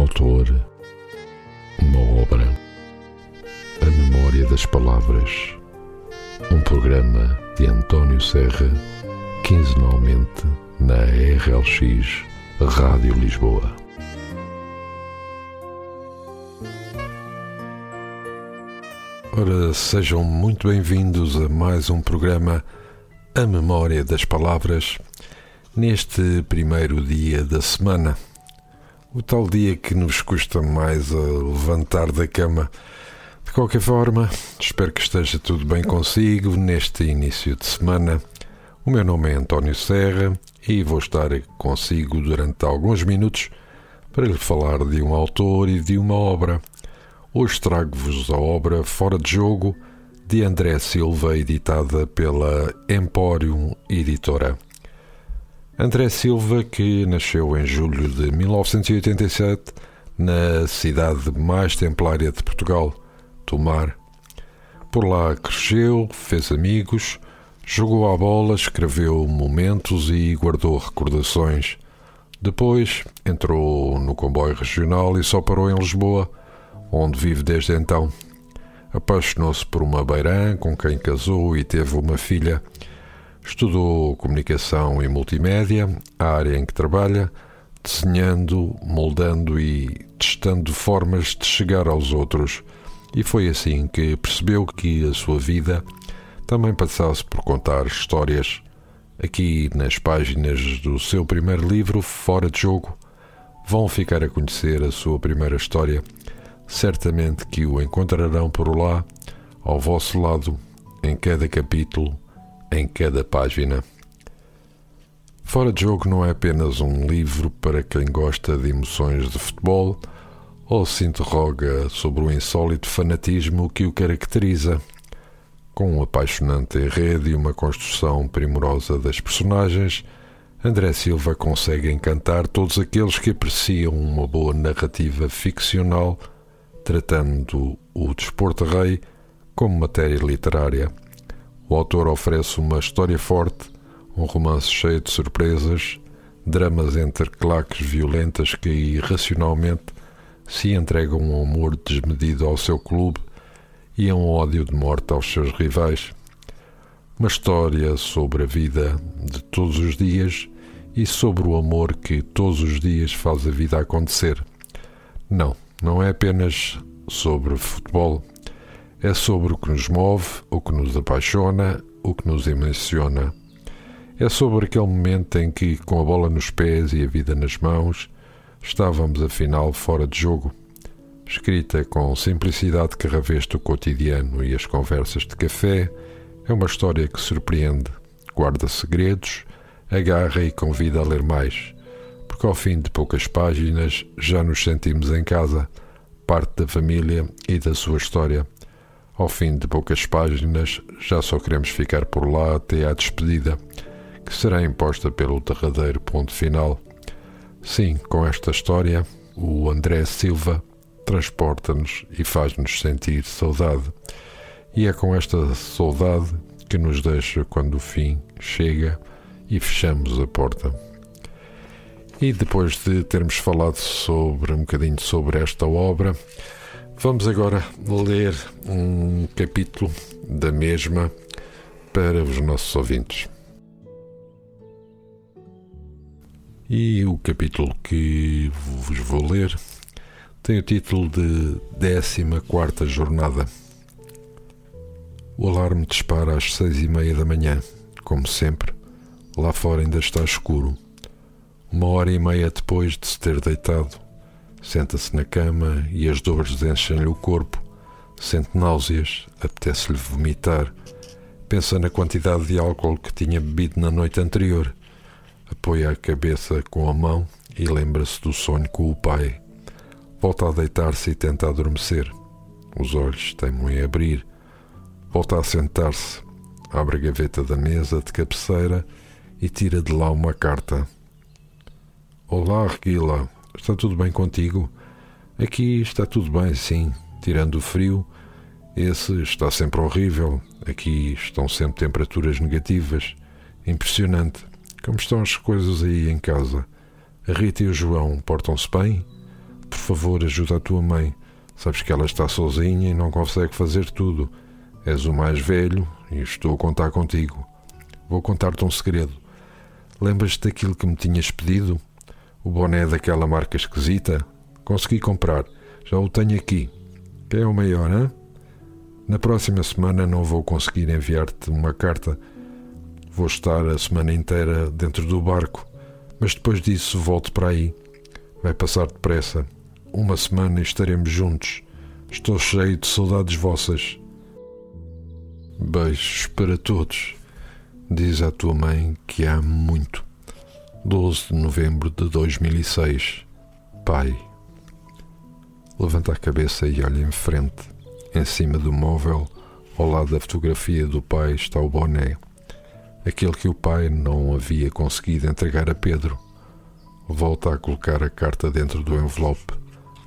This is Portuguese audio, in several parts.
autor, uma obra, a memória das palavras, um programa de António Serra, quinzenalmente na RLX Rádio Lisboa. Ora, sejam muito bem-vindos a mais um programa A Memória das Palavras, neste primeiro dia da semana. O tal dia que nos custa mais a levantar da cama. De qualquer forma, espero que esteja tudo bem consigo neste início de semana. O meu nome é António Serra e vou estar consigo durante alguns minutos para lhe falar de um autor e de uma obra. Hoje trago-vos a obra Fora de Jogo de André Silva, editada pela Emporium Editora. André Silva, que nasceu em julho de 1987 na cidade mais templária de Portugal, Tomar. Por lá cresceu, fez amigos, jogou à bola, escreveu momentos e guardou recordações. Depois entrou no comboio regional e só parou em Lisboa, onde vive desde então. Apaixonou-se por uma beirã com quem casou e teve uma filha. Estudou comunicação e multimédia, a área em que trabalha, desenhando, moldando e testando formas de chegar aos outros. E foi assim que percebeu que a sua vida também passasse por contar histórias. Aqui nas páginas do seu primeiro livro, Fora de Jogo, vão ficar a conhecer a sua primeira história. Certamente que o encontrarão por lá, ao vosso lado, em cada capítulo em cada página. Fora de Jogo não é apenas um livro para quem gosta de emoções de futebol ou se interroga sobre o insólito fanatismo que o caracteriza. Com um apaixonante enredo e uma construção primorosa das personagens, André Silva consegue encantar todos aqueles que apreciam uma boa narrativa ficcional, tratando o desporto rei como matéria literária. O autor oferece uma história forte, um romance cheio de surpresas, dramas entre claques violentas que irracionalmente se entregam um amor desmedido ao seu clube e a um ódio de morte aos seus rivais. Uma história sobre a vida de todos os dias e sobre o amor que todos os dias faz a vida acontecer. Não, não é apenas sobre futebol é sobre o que nos move, o que nos apaixona, o que nos emociona. É sobre aquele momento em que, com a bola nos pés e a vida nas mãos, estávamos afinal fora de jogo. Escrita com simplicidade que reveste o cotidiano e as conversas de café, é uma história que surpreende, guarda segredos, agarra e convida a ler mais, porque ao fim de poucas páginas já nos sentimos em casa, parte da família e da sua história. Ao fim de poucas páginas, já só queremos ficar por lá até à despedida, que será imposta pelo derradeiro ponto final. Sim, com esta história, o André Silva transporta-nos e faz-nos sentir saudade. E é com esta saudade que nos deixa quando o fim chega e fechamos a porta. E depois de termos falado sobre um bocadinho sobre esta obra, Vamos agora ler um capítulo da mesma para os nossos ouvintes. E o capítulo que vos vou ler tem o título de 14 Jornada. O alarme dispara às seis e meia da manhã. Como sempre, lá fora ainda está escuro. Uma hora e meia depois de se ter deitado, Senta-se na cama e as dores enchem-lhe o corpo. Sente náuseas, apetece-lhe vomitar. Pensa na quantidade de álcool que tinha bebido na noite anterior. Apoia a cabeça com a mão e lembra-se do sonho com o pai. Volta a deitar-se e tenta adormecer. Os olhos teimam em abrir. Volta a sentar-se. Abre a gaveta da mesa de cabeceira e tira de lá uma carta. Olá, Reguila. Está tudo bem contigo? Aqui está tudo bem, sim, tirando o frio. Esse está sempre horrível. Aqui estão sempre temperaturas negativas. Impressionante. Como estão as coisas aí em casa? A Rita e o João portam-se bem? por favor, ajuda a tua mãe. Sabes que ela está sozinha e não consegue fazer tudo. És o mais velho e estou a contar contigo. Vou contar-te um segredo. Lembras-te daquilo que me tinhas pedido? O boné daquela marca esquisita? Consegui comprar. Já o tenho aqui. Quem é o maior, hein? Na próxima semana não vou conseguir enviar-te uma carta. Vou estar a semana inteira dentro do barco, mas depois disso volto para aí. Vai passar depressa. Uma semana estaremos juntos. Estou cheio de saudades vossas. Beijos para todos. Diz à tua mãe que a amo muito. 12 de novembro de 2006. Pai. Levanta a cabeça e olha em frente. Em cima do móvel, ao lado da fotografia do pai, está o boné. Aquele que o pai não havia conseguido entregar a Pedro. Volta a colocar a carta dentro do envelope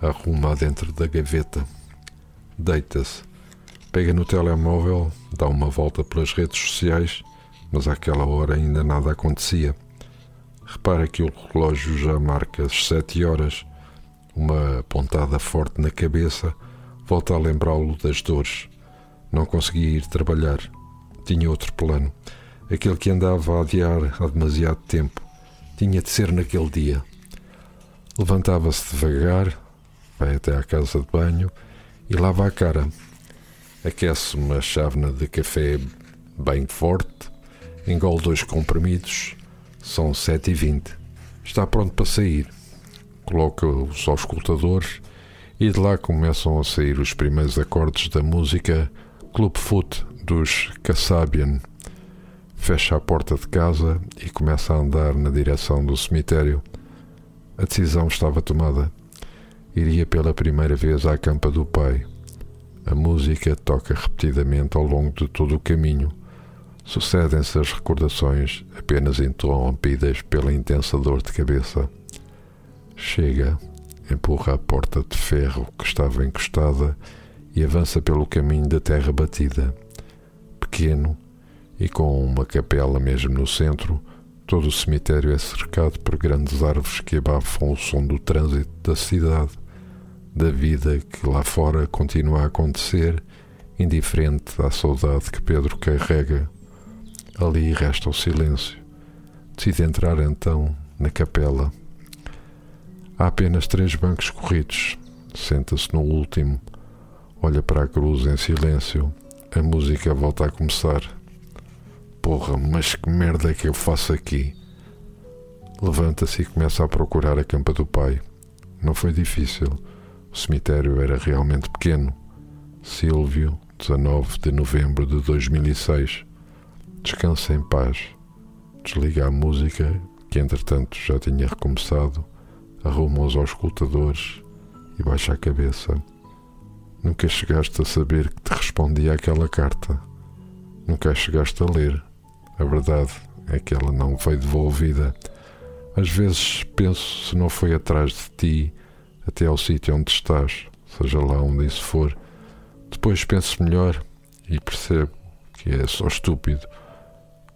arruma dentro da gaveta, deita-se, pega no telemóvel, dá uma volta pelas redes sociais, mas àquela hora ainda nada acontecia. Repara que o relógio já marca as sete horas. Uma pontada forte na cabeça volta a lembrá-lo das dores. Não conseguia ir trabalhar. Tinha outro plano. Aquele que andava a adiar há demasiado tempo. Tinha de ser naquele dia. Levantava-se devagar, vai até à casa de banho e lava a cara. Aquece uma chávena de café bem forte, engole dois comprimidos, são sete e vinte. Está pronto para sair. Coloca-os aos escutadores e de lá começam a sair os primeiros acordes da música Club Foot dos Kasabian. Fecha a porta de casa e começa a andar na direção do cemitério. A decisão estava tomada iria pela primeira vez à campa do pai. A música toca repetidamente ao longo de todo o caminho. Sucedem-se as recordações, apenas interrompidas pela intensa dor de cabeça. Chega, empurra a porta de ferro que estava encostada e avança pelo caminho da terra batida. Pequeno e com uma capela mesmo no centro, todo o cemitério é cercado por grandes árvores que abafam o som do trânsito da cidade da vida que lá fora continua a acontecer, indiferente à saudade que Pedro carrega. Ali resta o silêncio. Decide entrar então na capela. Há apenas três bancos corridos. Senta-se no último, olha para a cruz em silêncio. A música volta a começar. Porra, mas que merda é que eu faço aqui? Levanta-se e começa a procurar a campa do pai. Não foi difícil. O cemitério era realmente pequeno. Silvio, 19 de novembro de 2006. Descansa em paz. Desliga a música, que entretanto já tinha recomeçado, arruma os auscultadores e baixa a cabeça. Nunca chegaste a saber que te respondia aquela carta. Nunca chegaste a ler. A verdade é que ela não foi devolvida. Às vezes penso se não foi atrás de ti até ao sítio onde estás, seja lá onde isso for. Depois penso melhor e percebo que é só estúpido.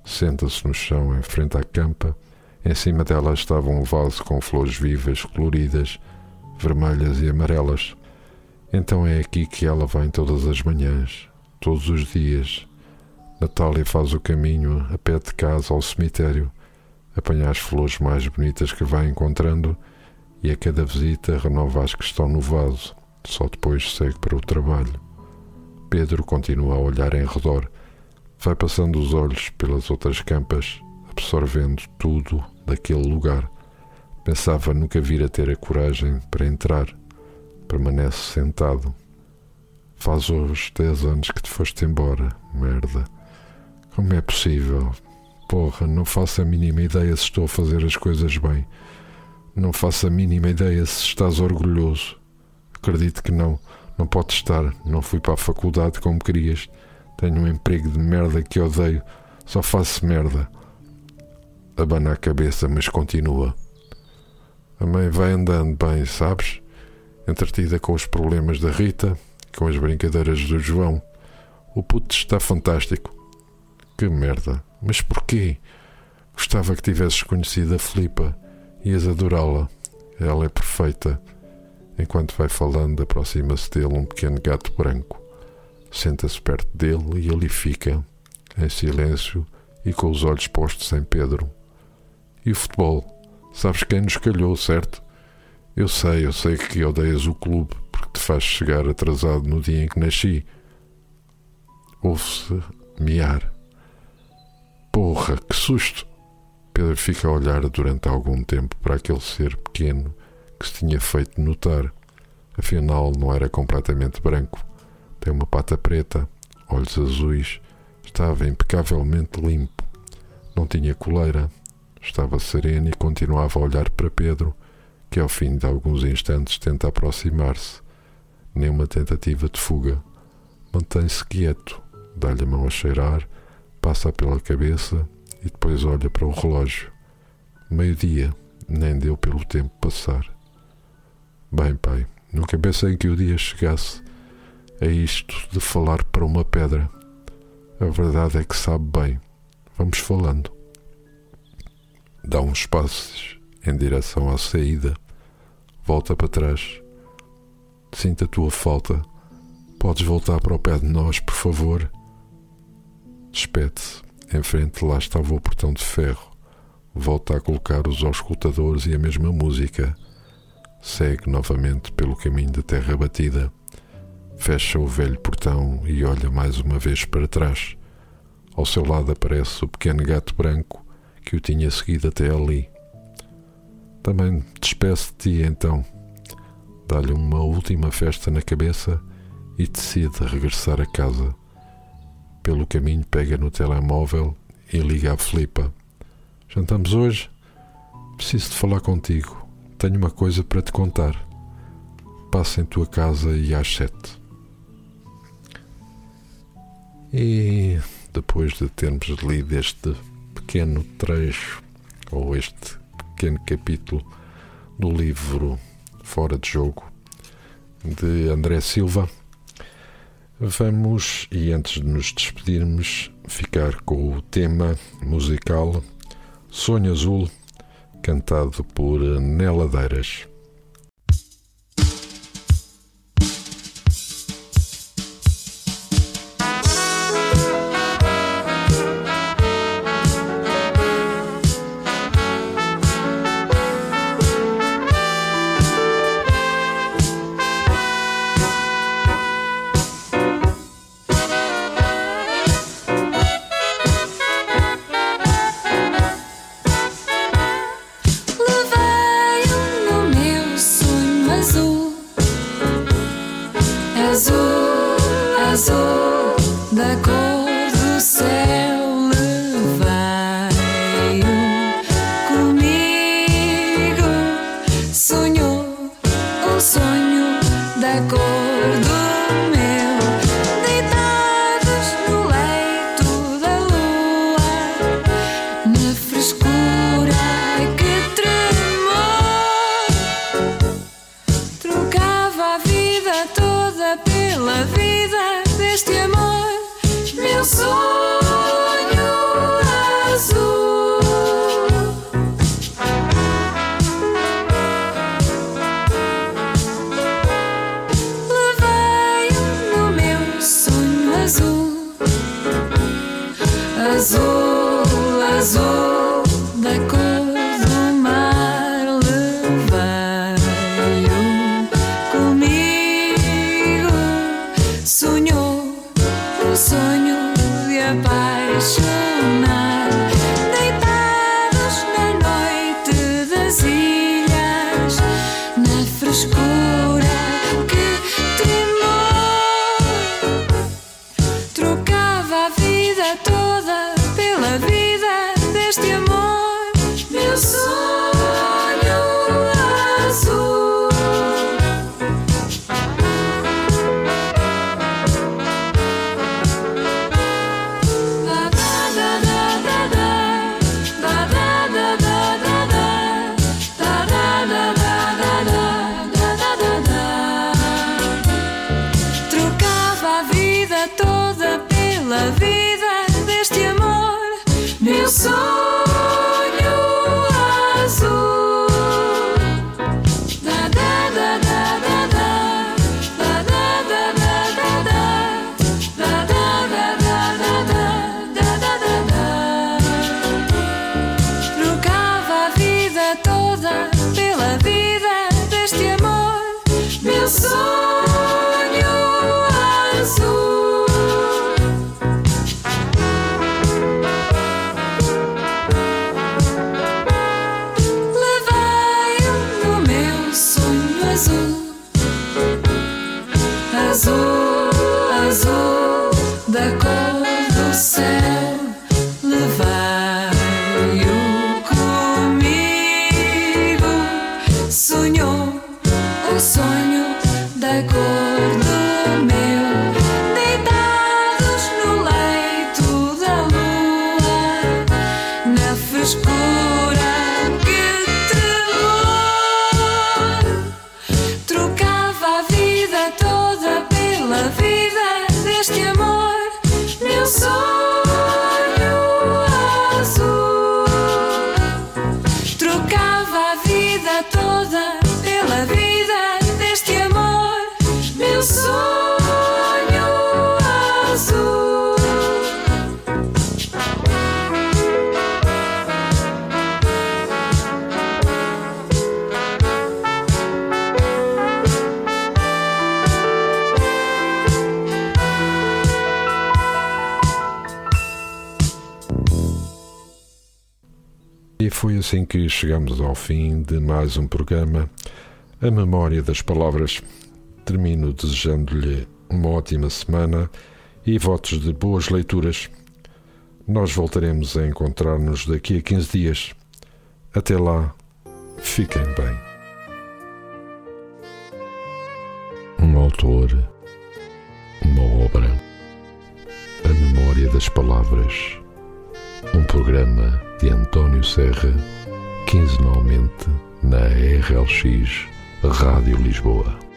Senta-se no chão em frente à campa. Em cima dela estava um vaso com flores vivas, coloridas, vermelhas e amarelas. Então é aqui que ela vem todas as manhãs, todos os dias. Natália faz o caminho a pé de casa ao cemitério, apanha as flores mais bonitas que vai encontrando e a cada visita renova as que estão no vaso, só depois segue para o trabalho. Pedro continua a olhar em redor, vai passando os olhos pelas outras campas, absorvendo tudo daquele lugar. Pensava nunca vir a ter a coragem para entrar. Permanece sentado. Faz hoje dez anos que te foste embora, merda. Como é possível? Porra, não faço a mínima ideia se estou a fazer as coisas bem. Não faço a mínima ideia se estás orgulhoso. Acredito que não. Não pode estar. Não fui para a faculdade como querias. Tenho um emprego de merda que odeio. Só faço merda. Abana a cabeça, mas continua. A mãe vai andando bem, sabes? Entretida com os problemas da Rita, com as brincadeiras do João. O puto está fantástico. Que merda. Mas porquê? Gostava que tivesses conhecido a Filipa. Ias adorá-la. Ela é perfeita. Enquanto vai falando, aproxima-se dele um pequeno gato branco. Senta-se perto dele e ali fica, em silêncio e com os olhos postos em Pedro. E o futebol? Sabes quem nos calhou, certo? Eu sei, eu sei que odeias o clube porque te faz chegar atrasado no dia em que nasci. Ouve-se miar. Porra, que susto! Pedro fica a olhar durante algum tempo para aquele ser pequeno que se tinha feito notar. Afinal, não era completamente branco. Tem uma pata preta, olhos azuis, estava impecavelmente limpo. Não tinha coleira. Estava sereno e continuava a olhar para Pedro, que ao fim de alguns instantes tenta aproximar-se. Nenhuma tentativa de fuga. Mantém-se quieto, dá-lhe a mão a cheirar, passa pela cabeça e depois olha para o relógio. Meio-dia, nem deu pelo tempo passar. Bem, pai, nunca pensei que o dia chegasse a isto de falar para uma pedra. A verdade é que sabe bem. Vamos falando. Dá uns passos em direção à saída. Volta para trás. Sinta a tua falta. Podes voltar para o pé de nós, por favor? Despede-se. Em frente lá estava o portão de ferro. Volta a colocar os auscultadores e a mesma música. Segue novamente pelo caminho da terra batida. Fecha o velho portão e olha mais uma vez para trás. Ao seu lado aparece o pequeno gato branco que o tinha seguido até ali. Também despece de ti então. Dá-lhe uma última festa na cabeça e decide regressar a casa. Pelo caminho pega no telemóvel e liga à Filipa. Jantamos hoje? Preciso de falar contigo. Tenho uma coisa para te contar. Passa em tua casa e às sete. E depois de termos lido este pequeno trecho, ou este pequeno capítulo do livro Fora de Jogo, de André Silva, Vamos, e antes de nos despedirmos, ficar com o tema musical Sonho Azul, cantado por Neladeiras. Sonho azul. pela vida deste amor, meu sonho. Da, da, da, da, da. o sonho da cor. Assim que chegamos ao fim de mais um programa, a memória das palavras. Termino desejando-lhe uma ótima semana e votos de boas leituras. Nós voltaremos a encontrar-nos daqui a 15 dias. Até lá, fiquem bem. Um autor, uma obra, a memória das palavras. Um programa de António Serra, quinzenalmente na RLX Rádio Lisboa.